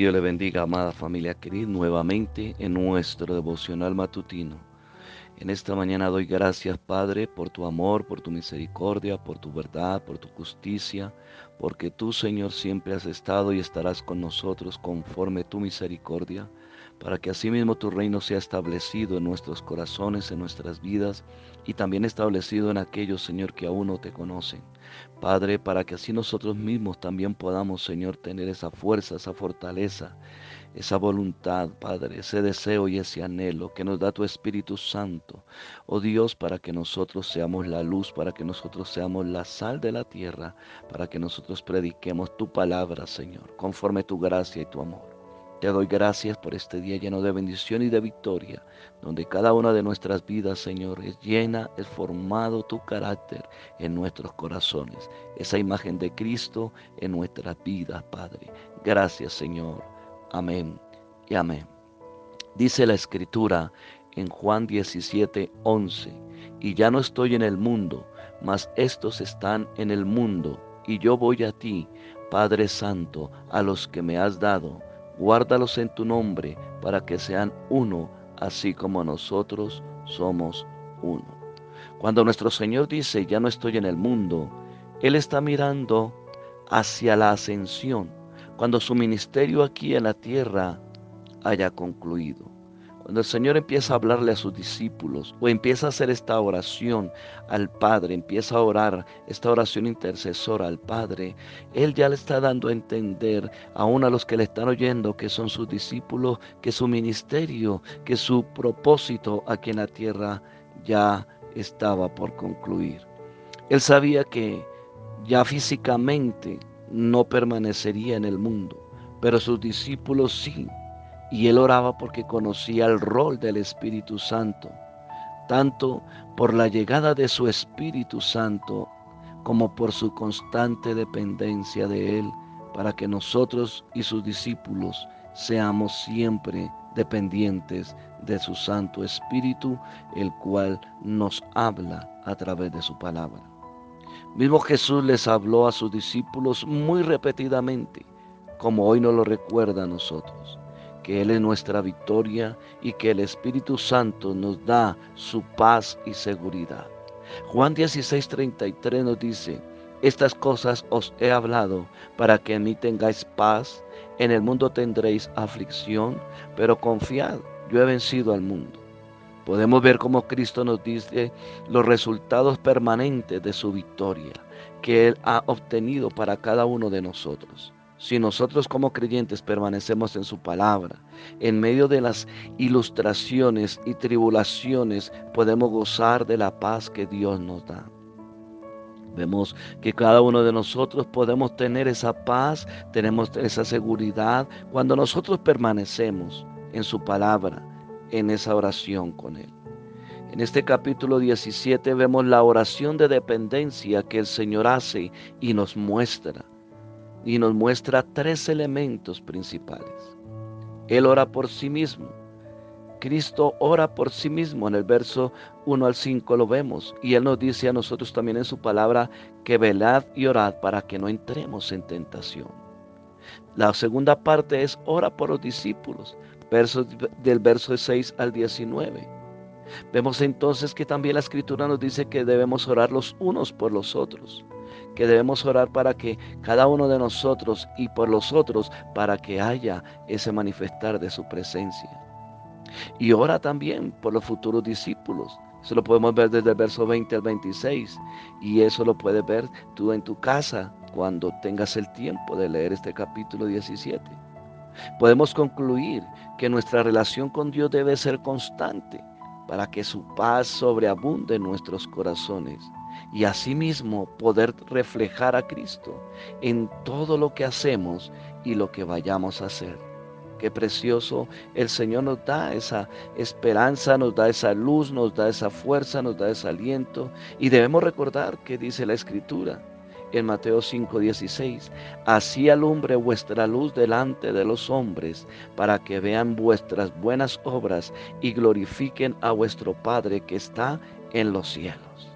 Dios le bendiga, amada familia querida, nuevamente en nuestro devocional matutino. En esta mañana doy gracias, Padre, por tu amor, por tu misericordia, por tu verdad, por tu justicia, porque tú, Señor, siempre has estado y estarás con nosotros conforme tu misericordia, para que asimismo tu reino sea establecido en nuestros corazones, en nuestras vidas, y también establecido en aquellos, Señor, que aún no te conocen. Padre, para que así nosotros mismos también podamos, Señor, tener esa fuerza, esa fortaleza, esa voluntad, Padre, ese deseo y ese anhelo que nos da tu Espíritu Santo. Oh Dios, para que nosotros seamos la luz, para que nosotros seamos la sal de la tierra, para que nosotros prediquemos tu palabra, Señor, conforme tu gracia y tu amor. Te doy gracias por este día lleno de bendición y de victoria, donde cada una de nuestras vidas, Señor, es llena, es formado tu carácter en nuestros corazones, esa imagen de Cristo en nuestras vidas, Padre. Gracias, Señor. Amén y amén. Dice la Escritura en Juan 17, 11, y ya no estoy en el mundo, mas estos están en el mundo, y yo voy a ti, Padre Santo, a los que me has dado guárdalos en tu nombre para que sean uno, así como nosotros somos uno. Cuando nuestro Señor dice, ya no estoy en el mundo, Él está mirando hacia la ascensión, cuando su ministerio aquí en la tierra haya concluido. Cuando el Señor empieza a hablarle a sus discípulos o empieza a hacer esta oración al Padre, empieza a orar esta oración intercesora al Padre, Él ya le está dando a entender aún a los que le están oyendo que son sus discípulos, que su ministerio, que su propósito aquí en la tierra ya estaba por concluir. Él sabía que ya físicamente no permanecería en el mundo, pero sus discípulos sí y él oraba porque conocía el rol del Espíritu Santo, tanto por la llegada de su Espíritu Santo como por su constante dependencia de Él, para que nosotros y sus discípulos seamos siempre dependientes de su Santo Espíritu, el cual nos habla a través de su palabra. Mismo Jesús les habló a sus discípulos muy repetidamente, como hoy nos lo recuerda a nosotros Él es nuestra victoria y que el Espíritu Santo nos da su paz y seguridad. Juan 16:33 nos dice, estas cosas os he hablado para que en mí tengáis paz, en el mundo tendréis aflicción, pero confiad, yo he vencido al mundo. Podemos ver cómo Cristo nos dice los resultados permanentes de su victoria que Él ha obtenido para cada uno de nosotros. Si nosotros como creyentes permanecemos en su palabra, en medio de las ilustraciones y tribulaciones, podemos gozar de la paz que Dios nos da. Vemos que cada uno de nosotros podemos tener esa paz, tenemos esa seguridad cuando nosotros permanecemos en su palabra, en esa oración con Él. En este capítulo 17 vemos la oración de dependencia que el Señor hace y nos muestra y nos muestra tres elementos principales. Él ora por sí mismo. Cristo ora por sí mismo. En el verso 1 al 5 lo vemos. Y Él nos dice a nosotros también en su palabra que velad y orad para que no entremos en tentación. La segunda parte es ora por los discípulos. Versos del verso 6 al 19. Vemos entonces que también la escritura nos dice que debemos orar los unos por los otros que debemos orar para que cada uno de nosotros y por los otros, para que haya ese manifestar de su presencia. Y ora también por los futuros discípulos. Eso lo podemos ver desde el verso 20 al 26. Y eso lo puedes ver tú en tu casa cuando tengas el tiempo de leer este capítulo 17. Podemos concluir que nuestra relación con Dios debe ser constante para que su paz sobreabunde en nuestros corazones y asimismo poder reflejar a Cristo en todo lo que hacemos y lo que vayamos a hacer. Qué precioso el Señor nos da esa esperanza, nos da esa luz, nos da esa fuerza, nos da ese aliento. Y debemos recordar que dice la Escritura en Mateo 5:16, así alumbre vuestra luz delante de los hombres, para que vean vuestras buenas obras y glorifiquen a vuestro Padre que está en los cielos.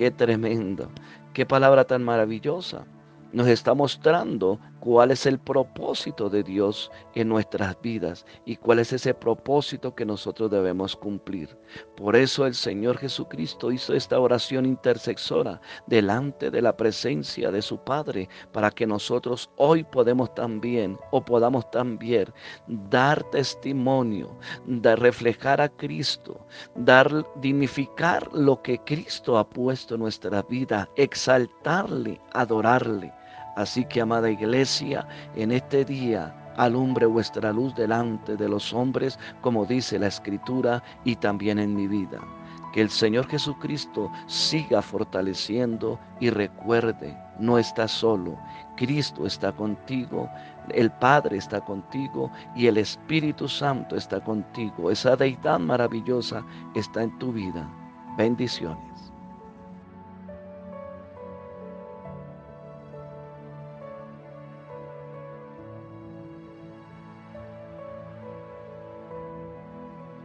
Qué tremendo, qué palabra tan maravillosa. Nos está mostrando cuál es el propósito de Dios en nuestras vidas y cuál es ese propósito que nosotros debemos cumplir. Por eso el Señor Jesucristo hizo esta oración intercesora delante de la presencia de su Padre para que nosotros hoy podemos también o podamos también dar testimonio, de reflejar a Cristo, dar dignificar lo que Cristo ha puesto en nuestra vida, exaltarle, adorarle Así que, amada iglesia, en este día alumbre vuestra luz delante de los hombres, como dice la Escritura, y también en mi vida. Que el Señor Jesucristo siga fortaleciendo y recuerde, no estás solo, Cristo está contigo, el Padre está contigo y el Espíritu Santo está contigo. Esa deidad maravillosa está en tu vida. Bendiciones.